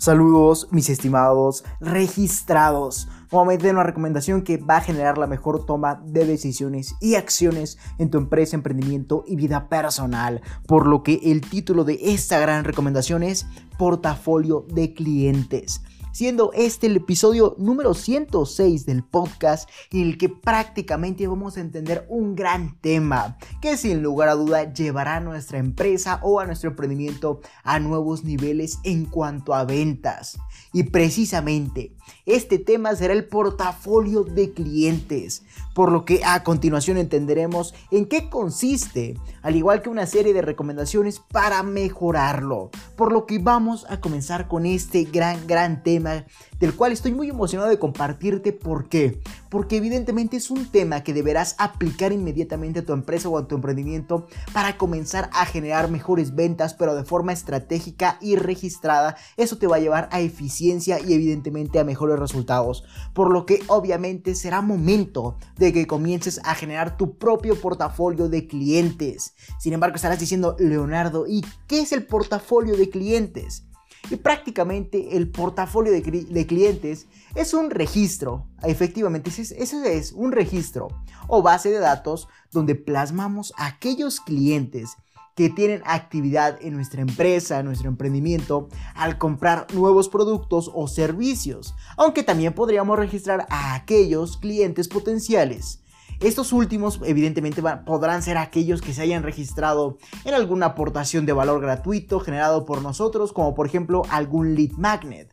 Saludos, mis estimados registrados. Nuevamente una recomendación que va a generar la mejor toma de decisiones y acciones en tu empresa, emprendimiento y vida personal. Por lo que el título de esta gran recomendación es Portafolio de clientes siendo este el episodio número 106 del podcast en el que prácticamente vamos a entender un gran tema que sin lugar a duda llevará a nuestra empresa o a nuestro emprendimiento a nuevos niveles en cuanto a ventas. Y precisamente este tema será el portafolio de clientes, por lo que a continuación entenderemos en qué consiste, al igual que una serie de recomendaciones para mejorarlo. Por lo que vamos a comenzar con este gran, gran tema del cual estoy muy emocionado de compartirte. ¿Por qué? Porque evidentemente es un tema que deberás aplicar inmediatamente a tu empresa o a tu emprendimiento para comenzar a generar mejores ventas, pero de forma estratégica y registrada. Eso te va a llevar a eficiencia y evidentemente a mejores resultados. Por lo que obviamente será momento de que comiences a generar tu propio portafolio de clientes. Sin embargo, estarás diciendo, Leonardo, ¿y qué es el portafolio de clientes? Y prácticamente el portafolio de, clientes es un registro, efectivamente, ese es un registro o base de datos donde plasmamos aquellos clientes que tienen actividad en nuestra empresa, en nuestro emprendimiento, al comprar nuevos productos o servicios, aunque también podríamos registrar a aquellos clientes potenciales estos últimos evidentemente podrán ser aquellos que se hayan registrado en alguna aportación de valor gratuito generado por nosotros, como por ejemplo algún lead magnet,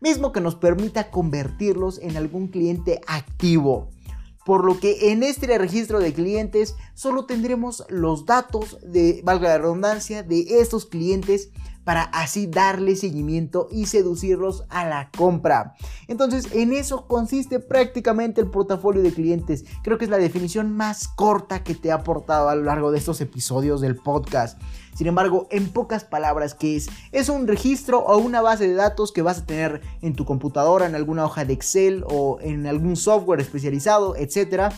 mismo que nos permita convertirlos en algún cliente activo. Por lo que en este registro de clientes solo tendremos los datos de, valga la redundancia, de estos clientes para así darle seguimiento y seducirlos a la compra. Entonces, en eso consiste prácticamente el portafolio de clientes. Creo que es la definición más corta que te he aportado a lo largo de estos episodios del podcast. Sin embargo, en pocas palabras, ¿qué es? Es un registro o una base de datos que vas a tener en tu computadora, en alguna hoja de Excel o en algún software especializado, etcétera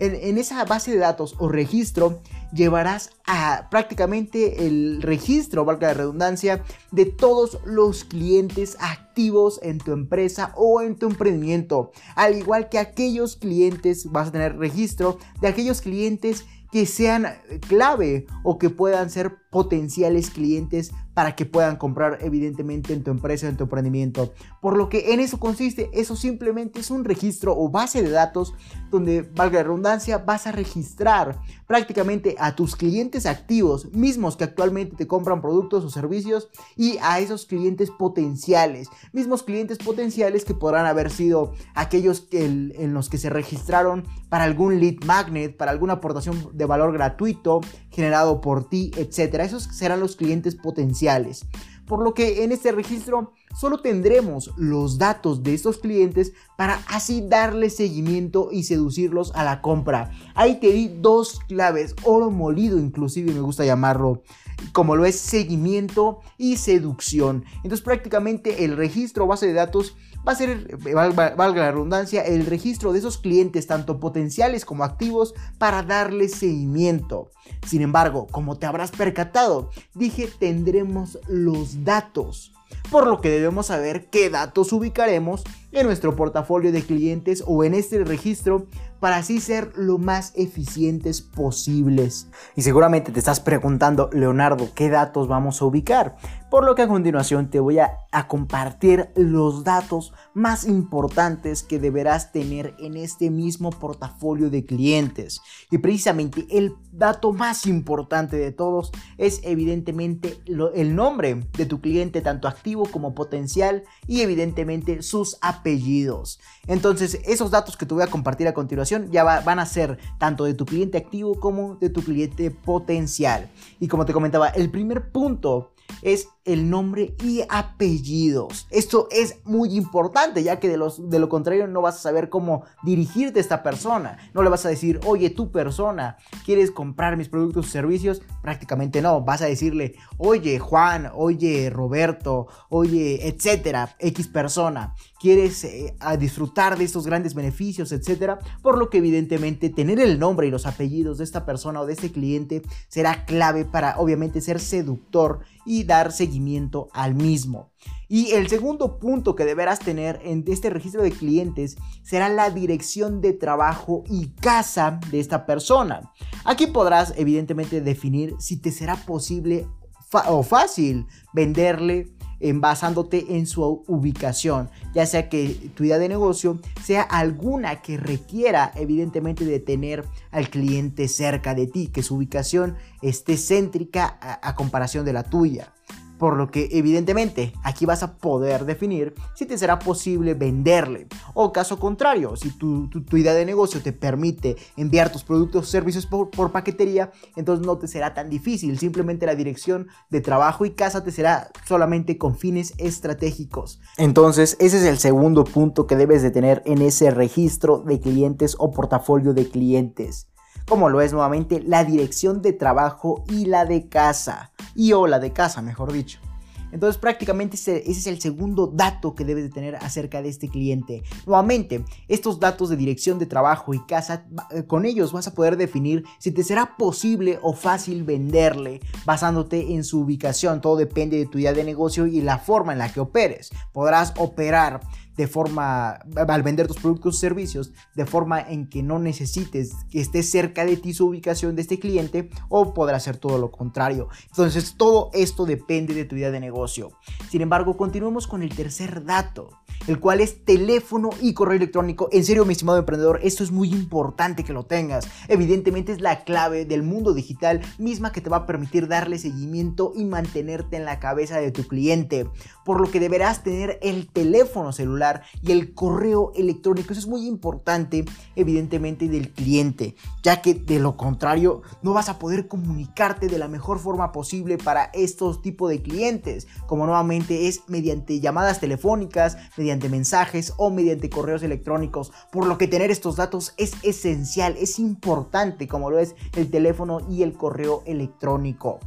en, esa base de datos o registro llevarás a prácticamente el registro, valga la redundancia, de todos los clientes activos en tu empresa o en tu emprendimiento. Al igual que aquellos clientes, vas a tener registro de aquellos clientes que sean clave o que puedan ser potenciales clientes para que puedan comprar evidentemente en tu empresa, en tu emprendimiento. Por lo que en eso consiste, eso simplemente es un registro o base de datos donde, valga la redundancia, vas a registrar prácticamente a tus clientes activos, mismos que actualmente te compran productos o servicios, y a esos clientes potenciales, mismos clientes potenciales que podrán haber sido aquellos en los que se registraron para algún lead magnet, para alguna aportación de valor gratuito generado por ti, etcétera esos serán los clientes potenciales. Por lo que en este registro solo tendremos los datos de estos clientes para así darle seguimiento y seducirlos a la compra. Ahí te di dos claves, oro molido inclusive me gusta llamarlo, como lo es seguimiento y seducción. Entonces prácticamente el registro base de datos va a ser, valga la redundancia, el registro de esos clientes, tanto potenciales como activos, para darle seguimiento. Sin embargo, como te habrás percatado, dije tendremos los datos por lo que debemos saber qué datos ubicaremos en nuestro portafolio de clientes o en este registro para así ser lo más eficientes posibles. Y seguramente te estás preguntando, Leonardo, ¿qué datos vamos a ubicar? Por lo que a continuación te voy a, compartir los datos más importantes que deberás tener en este mismo portafolio de clientes. Y precisamente el dato más importante de todos es evidentemente el nombre de tu cliente, tanto activo como potencial, y evidentemente sus apellidos. Entonces, esos datos que te voy a compartir a continuación ya van a ser tanto de tu cliente activo como de tu cliente potencial. Y como te comentaba, el primer punto es el nombre y apellidos. Esto es muy importante, ya que de, lo contrario no vas a saber cómo dirigirte a esta persona. No le vas a decir, oye, tu persona, ¿quieres comprar mis productos o servicios? Prácticamente no. Vas a decirle, oye, Juan, oye, Roberto, oye, etcétera, X persona. ¿Quieres eh, disfrutar de estos grandes beneficios, etcétera? Por lo que evidentemente tener el nombre y los apellidos de esta persona o de este cliente será clave para obviamente ser seductor y darse seguimiento al mismo. Y el segundo punto que deberás tener en este registro de clientes será la dirección de trabajo y casa de esta persona. Aquí podrás evidentemente definir si te será posible o fácil venderle basándote en su ubicación, ya sea que tu idea de negocio sea alguna que requiera evidentemente de tener al cliente cerca de ti, que su ubicación esté céntrica a comparación de la tuya por lo que evidentemente aquí vas a poder definir si te será posible venderle. O caso contrario, si tu, idea de negocio te permite enviar tus productos o servicios por, por, paquetería, entonces no te será tan difícil. Simplemente la dirección de trabajo y casa te será solamente con fines estratégicos. Entonces ese es el segundo punto que debes de tener en ese registro de clientes o portafolio de clientes como lo es nuevamente la dirección de trabajo y la de casa, y o la de casa, mejor dicho. Entonces prácticamente ese, es el segundo dato que debes de tener acerca de este cliente. Nuevamente, estos datos de dirección de trabajo y casa, eh, con ellos vas a poder definir si te será posible o fácil venderle basándote en su ubicación. Todo depende de tu idea de negocio y la forma en la que operes. Podrás operar de forma, al vender tus productos o servicios, de forma en que no necesites que esté cerca de ti su ubicación de este cliente o podrá ser todo lo contrario. Entonces todo esto depende de tu idea de negocio. Sin embargo, continuemos con el tercer dato el cual es teléfono y correo electrónico. En serio, mi estimado emprendedor, esto es muy importante que lo tengas. Evidentemente es la clave del mundo digital misma que te va a permitir darle seguimiento y mantenerte en la cabeza de tu cliente. Por lo que deberás tener el teléfono celular y el correo electrónico. Eso es muy importante, evidentemente, del cliente, ya que de lo contrario no vas a poder comunicarte de la mejor forma posible para estos tipos de clientes, como nuevamente es mediante llamadas telefónicas, mediante mediante mensajes o mediante correos electrónicos, por lo que tener estos datos es esencial, es importante como lo es el teléfono y el correo electrónico.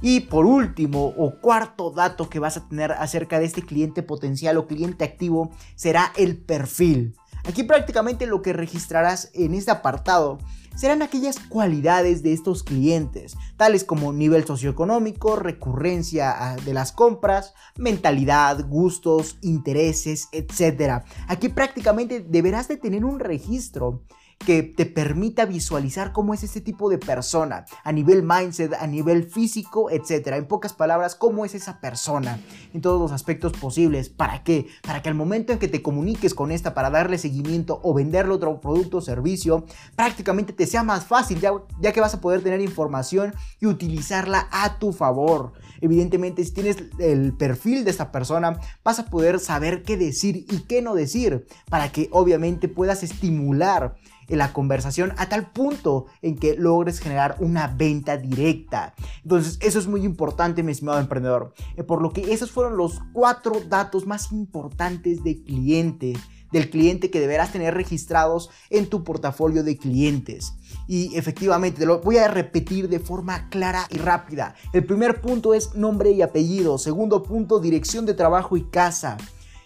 Y por último o cuarto dato que vas a tener acerca de este cliente potencial o cliente activo será el perfil. Aquí prácticamente lo que registrarás en este apartado serán aquellas cualidades de estos clientes, tales como nivel socioeconómico, recurrencia ah, de las compras, mentalidad, gustos, intereses, etc. Aquí prácticamente deberás de tener un registro que te permita visualizar cómo es este tipo de persona, a nivel mindset, a nivel físico, etc. En pocas palabras, cómo es esa persona en todos los aspectos posibles. ¿Para qué? Para que al momento en que te comuniques con esta para darle seguimiento o venderle otro producto o servicio, prácticamente te sea más fácil, ya, ya que vas a poder tener información y utilizarla a tu favor. Evidentemente, si tienes el perfil de esta persona, vas a poder saber qué decir y qué no decir, para que obviamente puedas estimular la conversación a tal punto en que logres generar una venta directa. Entonces, eso es muy importante, mi estimado emprendedor. Eh, por lo que esos fueron los cuatro datos más importantes de cliente del cliente que deberás tener registrados en tu portafolio de clientes. Y efectivamente, te lo voy a repetir de forma clara y rápida. El primer punto es nombre y apellido. Segundo punto, dirección de trabajo y casa.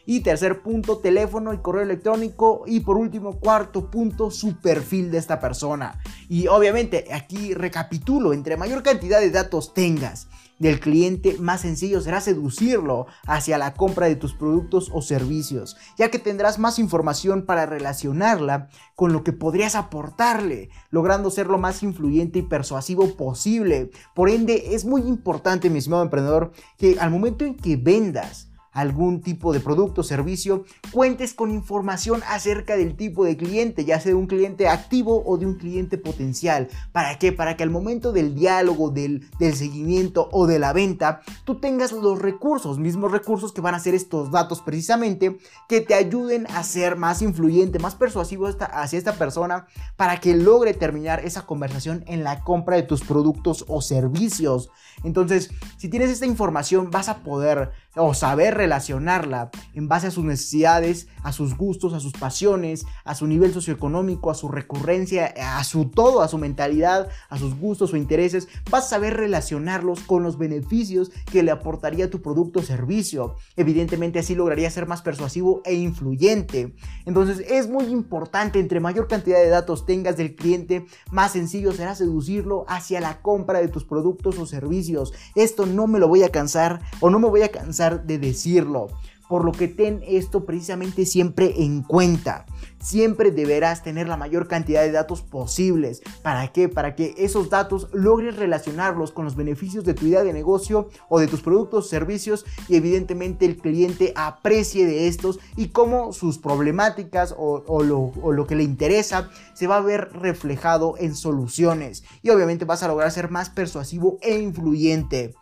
Y tercer punto, teléfono y correo electrónico. Y por último, cuarto punto, su perfil de esta persona. Y obviamente aquí recapitulo, entre mayor cantidad de datos tengas del cliente, más sencillo será seducirlo hacia la compra de tus productos o servicios, ya que tendrás más información para relacionarla con lo que podrías aportarle, logrando ser lo más influyente y persuasivo posible. Por ende, es muy importante, mi estimado emprendedor, que al momento en que vendas, algún tipo de producto o servicio, cuentes con información acerca del tipo de cliente, ya sea de un cliente activo o de un cliente potencial. ¿Para qué? Para que al momento del diálogo, del, del seguimiento o de la venta, tú tengas los recursos, mismos recursos que van a ser estos datos precisamente, que te ayuden a ser más influyente, más persuasivo hacia esta persona para que logre terminar esa conversación en la compra de tus productos o servicios. Entonces, si tienes esta información, vas a poder o saber relacionarla en base a sus necesidades, a sus gustos, a sus pasiones, a su nivel socioeconómico, a su recurrencia, a su todo, a su mentalidad, a sus gustos o intereses, vas a saber relacionarlos con los beneficios que le aportaría tu producto o servicio. Evidentemente así lograría ser más persuasivo e influyente. Entonces es muy importante, entre mayor cantidad de datos tengas del cliente, más sencillo será seducirlo hacia la compra de tus productos o servicios. Esto no me lo voy a cansar o no me voy a cansar de decirlo. Por lo que ten esto precisamente siempre en cuenta. Siempre deberás tener la mayor cantidad de datos posibles. ¿Para qué? Para que esos datos logres relacionarlos con los beneficios de tu idea de negocio o de tus productos o servicios y evidentemente el cliente aprecie de estos y cómo sus problemáticas o, lo, o lo que le interesa se va a ver reflejado en soluciones. Y obviamente vas a lograr ser más persuasivo e influyente.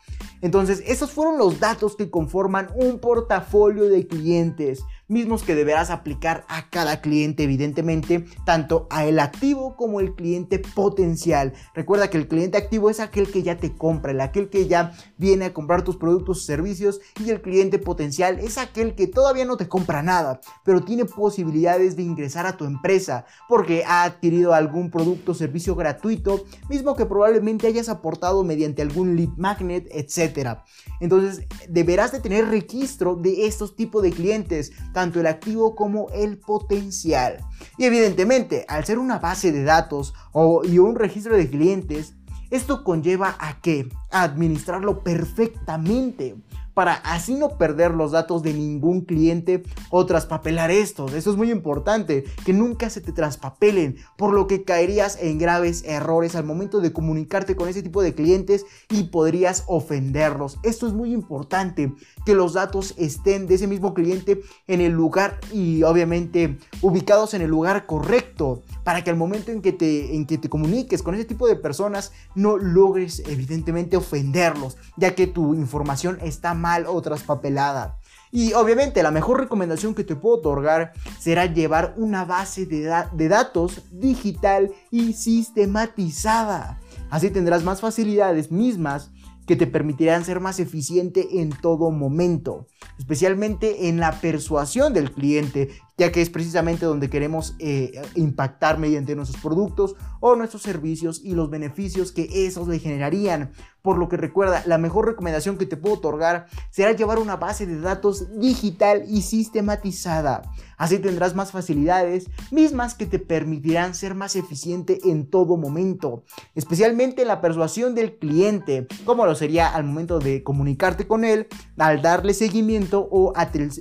Entonces, esos fueron los datos que conforman un portafolio de clientes mismos que deberás aplicar a cada cliente, evidentemente, tanto a el activo como el cliente potencial. Recuerda que el cliente activo es aquel que ya te compra, el aquel que ya viene a comprar tus productos servicios y el cliente potencial es aquel que todavía no te compra nada, pero tiene posibilidades de ingresar a tu empresa porque ha adquirido algún producto o servicio gratuito, mismo que probablemente hayas aportado mediante algún lead magnet, etc. Entonces, deberás de tener registro de estos tipos de clientes, tanto el activo como el potencial. Y evidentemente, al ser una base de datos o, y un registro de clientes, esto conlleva a que administrarlo perfectamente para así no perder los datos de ningún cliente o traspapelar estos. Eso es muy importante, que nunca se te traspapelen, por lo que caerías en graves errores al momento de comunicarte con ese tipo de clientes y podrías ofenderlos. Esto es muy importante, que los datos estén de ese mismo cliente en el lugar y obviamente ubicados en el lugar correcto para que al momento en que te, en que te comuniques con ese tipo de personas no logres evidentemente ofenderlos, ya que tu información está mal o traspapelada. Y obviamente la mejor recomendación que te puedo otorgar será llevar una base de, de, datos digital y sistematizada. Así tendrás más facilidades mismas que te permitirán ser más eficiente en todo momento, especialmente en la persuasión del cliente, ya que es precisamente donde queremos eh, impactar mediante nuestros productos o nuestros servicios y los beneficios que esos le generarían. Por lo que recuerda, la mejor recomendación que te puedo otorgar será llevar una base de datos digital y sistematizada. Así tendrás más facilidades, mismas que te permitirán ser más eficiente en todo momento, especialmente en la persuasión del cliente, como lo sería al momento de comunicarte con él, al darle seguimiento o,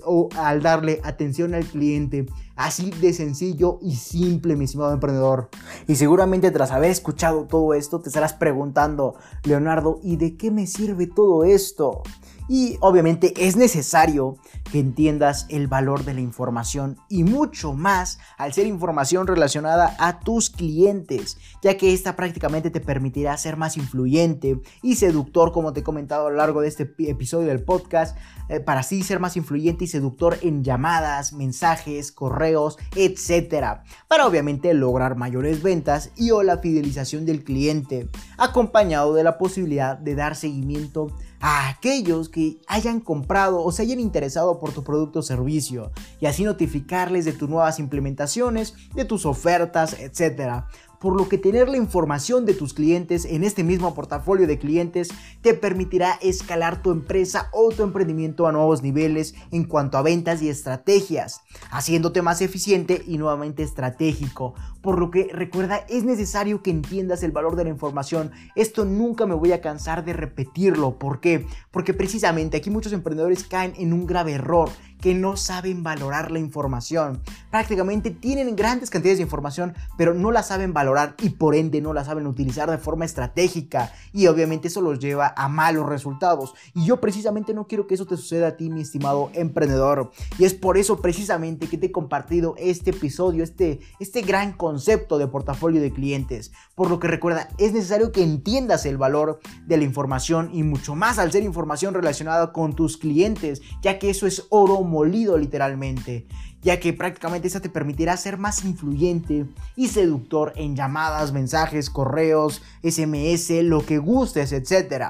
o al darle atención al cliente gente Así de sencillo y simple, mi estimado emprendedor. Y seguramente tras haber escuchado todo esto, te estarás preguntando, Leonardo, ¿y de qué me sirve todo esto? Y obviamente es necesario que entiendas el valor de la información y mucho más al ser información relacionada a tus clientes, ya que esta prácticamente te permitirá ser más influyente y seductor, como te he comentado a lo largo de este episodio del podcast, eh, para así ser más influyente y seductor en llamadas, mensajes, correos, etc. Para obviamente lograr mayores ventas y o la fidelización del cliente, acompañado de la posibilidad de dar seguimiento a aquellos que hayan comprado o se hayan interesado por tu producto o servicio y así notificarles de tus nuevas implementaciones, de tus ofertas, etc por lo que tener la información de tus clientes en este mismo portafolio de clientes te permitirá escalar tu empresa o tu emprendimiento a nuevos niveles en cuanto a ventas y estrategias, haciéndote más eficiente y nuevamente estratégico. Por lo que recuerda, es necesario que entiendas el valor de la información. Esto nunca me voy a cansar de repetirlo. ¿Por qué? Porque precisamente aquí muchos emprendedores caen en un grave error que no saben valorar la información. Prácticamente tienen grandes cantidades de información, pero no la saben valorar y por ende no la saben utilizar de forma estratégica. Y obviamente eso los lleva a malos resultados. Y yo precisamente no quiero que eso te suceda a ti, mi estimado emprendedor. Y es por eso precisamente que te he compartido este episodio, este, este gran concepto de portafolio de clientes. Por lo que recuerda, es necesario que entiendas el valor de la información y mucho más al ser información relacionada con tus clientes, ya que eso es oro molido literalmente, ya que prácticamente esa te permitirá ser más influyente y seductor en llamadas, mensajes, correos, SMS, lo que gustes, etc.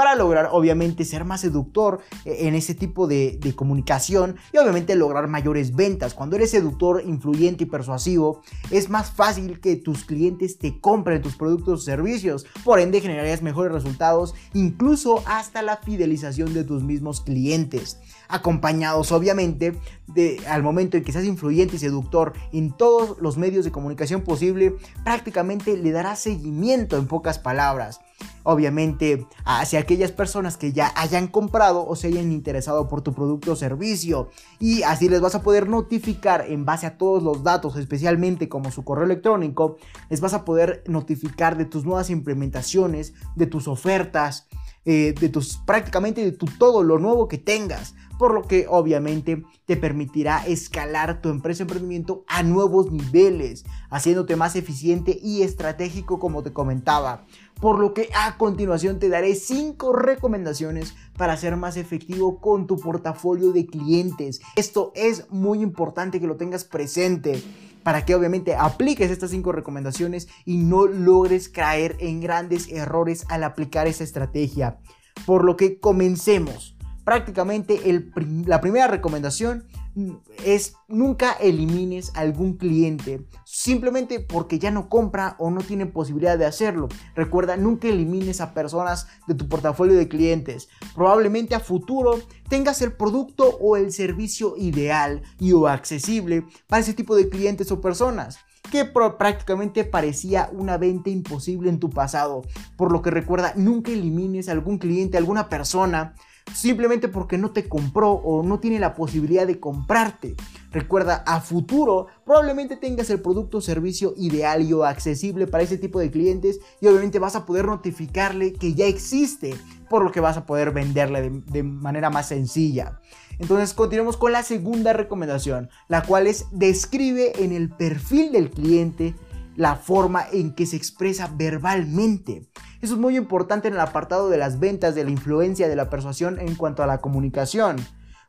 para lograr obviamente ser más seductor eh, en ese tipo de, comunicación y obviamente lograr mayores ventas. Cuando eres seductor, influyente y persuasivo, es más fácil que tus clientes te compren tus productos o servicios. Por ende, generarías mejores resultados, incluso hasta la fidelización de tus mismos clientes acompañados obviamente de, al momento en que seas influyente y seductor en todos los medios de comunicación posible, prácticamente le darás seguimiento en pocas palabras. Obviamente hacia aquellas personas que ya hayan comprado o se hayan interesado por tu producto o servicio. Y así les vas a poder notificar en base a todos los datos, especialmente como su correo electrónico, les vas a poder notificar de tus nuevas implementaciones, de tus ofertas, eh, de tus prácticamente de tu todo lo nuevo que tengas por lo que obviamente te permitirá escalar tu empresa emprendimiento a nuevos niveles, haciéndote más eficiente y estratégico como te comentaba. Por lo que a continuación te daré 5 recomendaciones para ser más efectivo con tu portafolio de clientes. Esto es muy importante que lo tengas presente para que obviamente apliques estas 5 recomendaciones y no logres caer en grandes errores al aplicar esa estrategia. Por lo que comencemos prácticamente la primera recomendación es nunca elimines a algún cliente simplemente porque ya no compra o no tiene posibilidad de hacerlo. Recuerda, nunca elimines a personas de tu portafolio de clientes. Probablemente a futuro tengas el producto o el servicio ideal y o accesible para ese tipo de clientes o personas que prácticamente parecía una venta imposible en tu pasado. Por lo que recuerda, nunca elimines a algún cliente, alguna persona simplemente porque no te compró o no tiene la posibilidad de comprarte. Recuerda, a futuro probablemente tengas el producto o servicio ideal y o accesible para ese tipo de clientes y obviamente vas a poder notificarle que ya existe, por lo que vas a poder venderle de, de manera más sencilla. Entonces continuemos con la segunda recomendación, la cual es describe en el perfil del cliente la forma en que se expresa verbalmente. Eso es muy importante en el apartado de las ventas, de la influencia, de la persuasión en cuanto a la comunicación.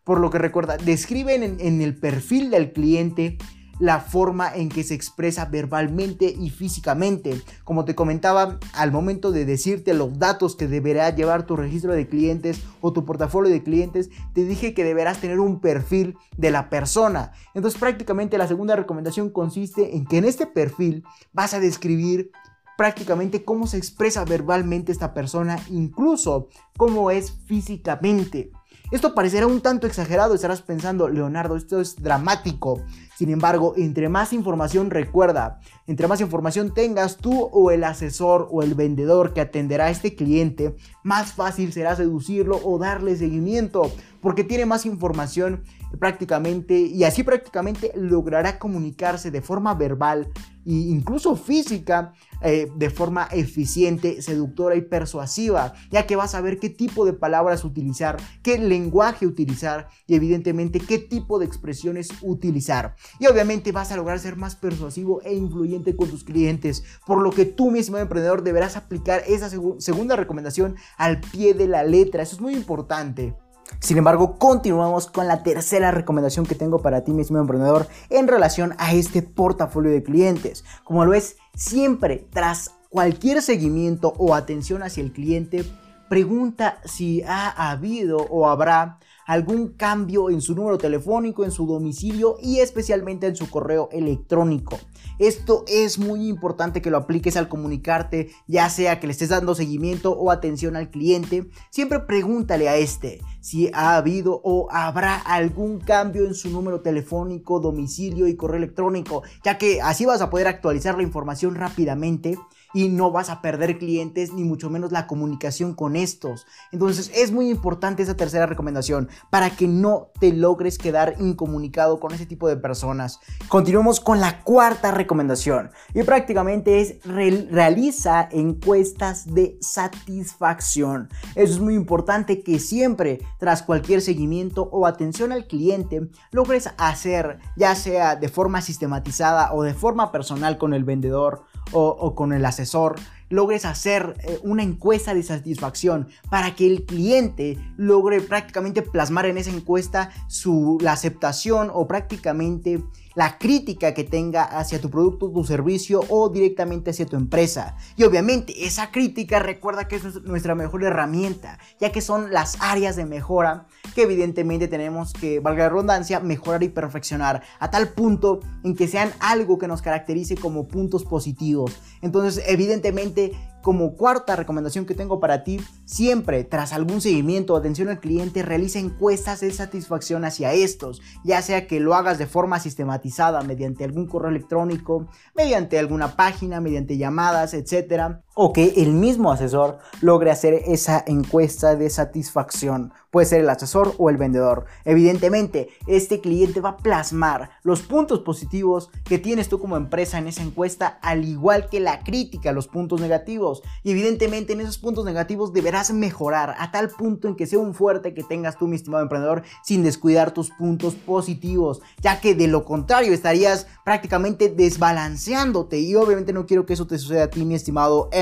Por lo que recuerda, describen en, el perfil del cliente la forma en que se expresa verbalmente y físicamente. Como te comentaba, al momento de decirte los datos que deberá llevar tu registro de clientes o tu portafolio de clientes, te dije que deberás tener un perfil de la persona. Entonces prácticamente la segunda recomendación consiste en que en este perfil vas a describir prácticamente cómo se expresa verbalmente esta persona, incluso cómo es físicamente. Esto parecerá un tanto exagerado, estarás pensando, Leonardo, esto es dramático. Sin embargo, entre más información recuerda, entre más información tengas tú o el asesor o el vendedor que atenderá a este cliente, más fácil será seducirlo o darle seguimiento, porque tiene más información prácticamente y así prácticamente logrará comunicarse de forma verbal e incluso física eh, de forma eficiente, seductora y persuasiva, ya que vas a ver qué tipo de palabras utilizar, qué lenguaje utilizar y evidentemente qué tipo de expresiones utilizar. Y obviamente vas a lograr ser más persuasivo e influyente con tus clientes, por lo que tú mismo emprendedor deberás aplicar esa segunda recomendación al pie de la letra. Eso es muy importante. Sin embargo, continuamos con la tercera recomendación que tengo para ti, mismo emprendedor, en relación a este portafolio de clientes. Como lo es, siempre tras cualquier seguimiento o atención hacia el cliente, pregunta si ha habido o habrá algún cambio en su número telefónico, en su domicilio y especialmente en su correo electrónico. Esto es muy importante que lo apliques al comunicarte, ya sea que le estés dando seguimiento o atención al cliente. Siempre pregúntale a este si ha habido o habrá algún cambio en su número telefónico, domicilio y correo electrónico, ya que así vas a poder actualizar la información rápidamente y no vas a perder clientes ni mucho menos la comunicación con estos. Entonces es muy importante esa tercera recomendación para que no te logres quedar incomunicado con ese tipo de personas. Continuamos con la cuarta recomendación y prácticamente es realiza encuestas de satisfacción. Eso es muy importante que siempre tras cualquier seguimiento o atención al cliente logres hacer ya sea de forma sistematizada o de forma personal con el vendedor o, con el asesor, logres hacer eh, una encuesta de satisfacción para que el cliente logre prácticamente plasmar en esa encuesta su, aceptación o prácticamente la crítica que tenga hacia tu producto, tu servicio o directamente hacia tu empresa. Y obviamente esa crítica recuerda que es nuestra mejor herramienta, ya que son las áreas de mejora que evidentemente tenemos que, valga la redundancia, mejorar y perfeccionar a tal punto en que sean algo que nos caracterice como puntos positivos. Entonces, evidentemente, como cuarta recomendación que tengo para ti, siempre tras algún seguimiento o atención al cliente, realiza encuestas de satisfacción hacia estos, ya sea que lo hagas de forma sistematizada mediante algún correo electrónico, mediante alguna página, mediante llamadas, etcétera, o que el mismo asesor logre hacer esa encuesta de satisfacción. Puede ser el asesor o el vendedor. Evidentemente, este cliente va a plasmar los puntos positivos que tienes tú como empresa en esa encuesta, al igual que la crítica, los puntos negativos. Y evidentemente en esos puntos negativos deberás mejorar a tal punto en que sea un fuerte que tengas tú, mi estimado emprendedor, sin descuidar tus puntos positivos, ya que de lo contrario estarías prácticamente desbalanceándote. Y obviamente no quiero que eso te suceda a ti, mi estimado emprendedor.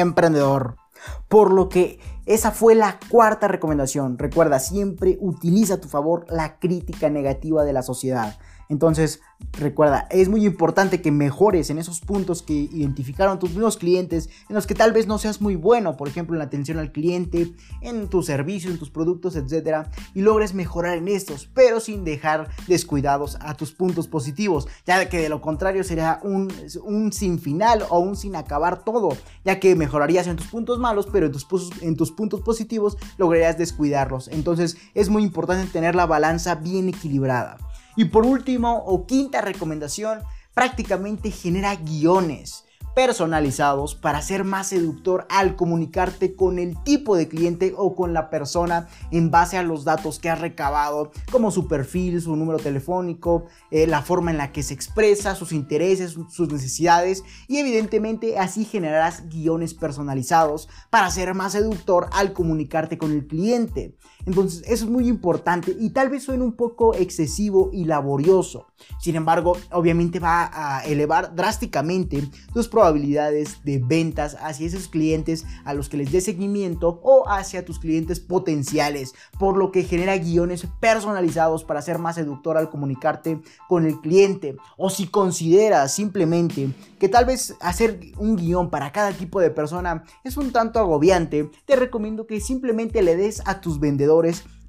Por lo que esa fue la cuarta recomendación. Recuerda, siempre utiliza a tu favor la crítica negativa de la sociedad. Entonces, recuerda, es muy importante que mejores en esos puntos que identificaron tus nuevos clientes, en los que tal vez no seas muy bueno, por ejemplo, en la atención al cliente, en tus servicios, en tus productos, etcétera, y logres mejorar en estos, pero sin dejar descuidados a tus puntos positivos, ya que de lo contrario sería un, un sin final o un sin acabar todo, ya que mejorarías en tus puntos malos, pero en tus, en tus puntos positivos lograrías descuidarlos. Entonces, es muy importante tener la balanza bien equilibrada. Y por último o quinta recomendación, prácticamente genera guiones personalizados para ser más seductor al comunicarte con el tipo de cliente o con la persona en base a los datos que has recabado, como su perfil, su número telefónico, eh, la forma en la que se expresa, sus intereses, sus necesidades y evidentemente así generarás guiones personalizados para ser más seductor al comunicarte con el cliente. Entonces eso es muy importante y tal vez suene un poco excesivo y laborioso. Sin embargo, obviamente va a elevar drásticamente tus probabilidades de ventas hacia esos clientes a los que les dé seguimiento o hacia tus clientes potenciales, por lo que genera guiones personalizados para ser más seductor al comunicarte con el cliente. O si consideras simplemente que tal vez hacer un guion para cada tipo de persona es un tanto agobiante, te recomiendo que simplemente le des a tus vendedores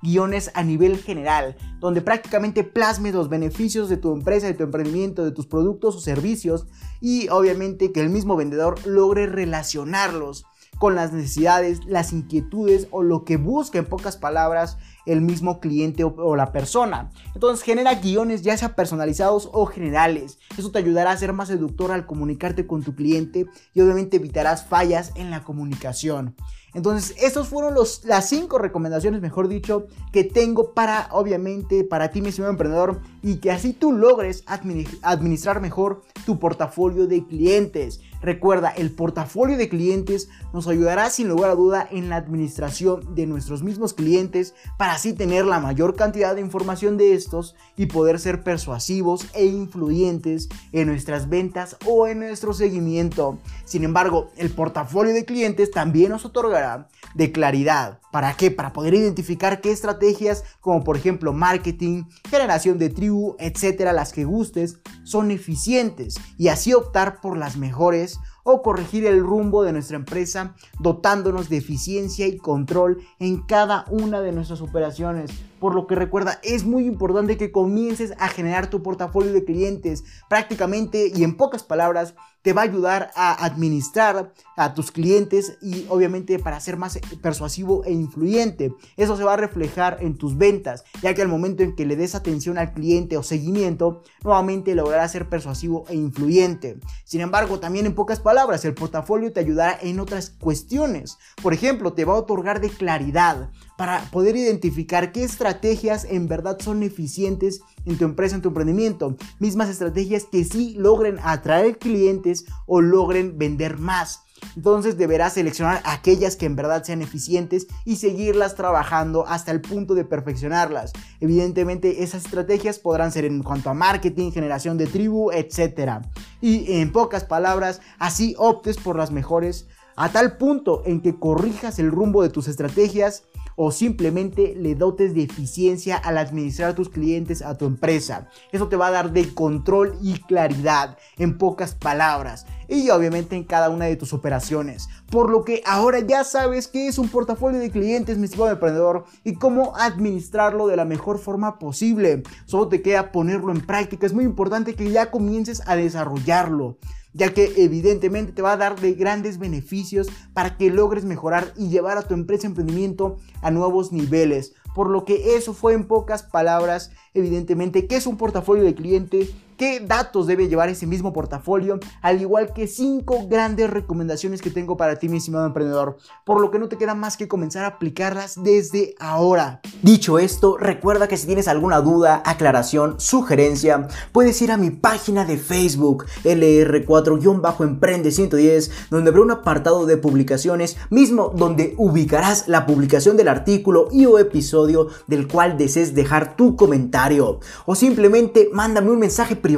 guiones a nivel general, donde prácticamente plasmes los beneficios de tu empresa, de tu emprendimiento, de tus productos o servicios y obviamente que el mismo vendedor logre relacionarlos con las necesidades, las inquietudes o lo que busca en pocas palabras el mismo cliente o, la persona. Entonces genera guiones ya sea personalizados o generales. Eso te ayudará a ser más seductor al comunicarte con tu cliente y obviamente evitarás fallas en la comunicación. Entonces, estas fueron los, las cinco recomendaciones, mejor dicho, que tengo para, obviamente, para ti, mi estimado emprendedor, y que así tú logres administrar mejor tu portafolio de clientes. Recuerda, el portafolio de clientes nos ayudará sin lugar a duda en la administración de nuestros mismos clientes para así tener la mayor cantidad de información de estos y poder ser persuasivos e influyentes en nuestras ventas o en nuestro seguimiento. Sin embargo, el portafolio de clientes también nos otorgará de claridad. ¿Para qué? Para poder identificar qué estrategias como por ejemplo marketing, generación de tribu, etcétera, las que gustes, son eficientes y así optar por las mejores o corregir el rumbo de nuestra empresa dotándonos de eficiencia y control en cada una de nuestras operaciones. Por lo que recuerda, es muy importante que comiences a generar tu portafolio de clientes prácticamente y en pocas palabras te va a ayudar a administrar a tus clientes y obviamente para ser más persuasivo e influyente. Eso se va a reflejar en tus ventas, ya que al momento en que le des atención al cliente o seguimiento, nuevamente lograrás ser persuasivo e influyente. Sin embargo, también en pocas palabras, el portafolio te ayudará en otras cuestiones. Por ejemplo, te va a otorgar de claridad para poder identificar qué estrategias en verdad son eficientes en tu empresa, en tu emprendimiento. Mismas estrategias que sí logren atraer clientes o logren vender más. Entonces deberás seleccionar aquellas que en verdad sean eficientes y seguirlas trabajando hasta el punto de perfeccionarlas. Evidentemente esas estrategias podrán ser en cuanto a marketing, generación de tribu, etc. Y en pocas palabras, así optes por las mejores a tal punto en que corrijas el rumbo de tus estrategias o simplemente le dotes de eficiencia al administrar a tus clientes a tu empresa. Eso te va a dar de control y claridad, en pocas palabras, y obviamente en cada una de tus operaciones. Por lo que ahora ya sabes qué es un portafolio de clientes, mi estimado emprendedor, y cómo administrarlo de la mejor forma posible. Solo te queda ponerlo en práctica. Es muy importante que ya comiences a desarrollarlo ya que evidentemente te va a dar de grandes beneficios para que logres mejorar y llevar a tu empresa emprendimiento a nuevos niveles. Por lo que eso fue en pocas palabras, evidentemente, qué es un portafolio de cliente, qué datos debe llevar ese mismo portafolio, al igual que cinco grandes recomendaciones que tengo para ti, mi estimado emprendedor, por lo que no te queda más que comenzar a aplicarlas desde ahora. Dicho esto, recuerda que si tienes alguna duda, aclaración, sugerencia, puedes ir a mi página de Facebook, LR4-Emprende 110, donde habrá un apartado de publicaciones, mismo donde ubicarás la publicación del artículo y o episodio del cual desees dejar tu comentario, o simplemente mándame un mensaje privado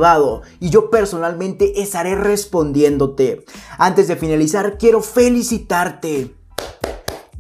y yo personalmente estaré respondiéndote. Antes de finalizar, quiero felicitarte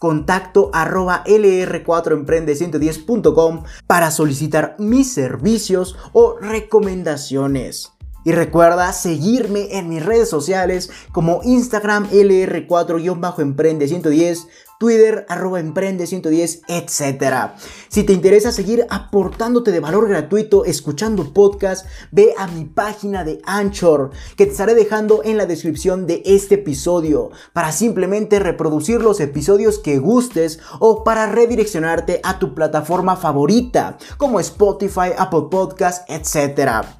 contacto arroba lr4emprende110.com para solicitar mis servicios o recomendaciones. Y recuerda seguirme en mis redes sociales como Instagram LR4-Emprende110, Twitter arroba Emprende110, etc. Si te interesa seguir aportándote de valor gratuito escuchando podcast, ve a mi página de Anchor que te estaré dejando en la descripción de este episodio para simplemente reproducir los episodios que gustes o para redireccionarte a tu plataforma favorita como Spotify, Apple Podcast, etc.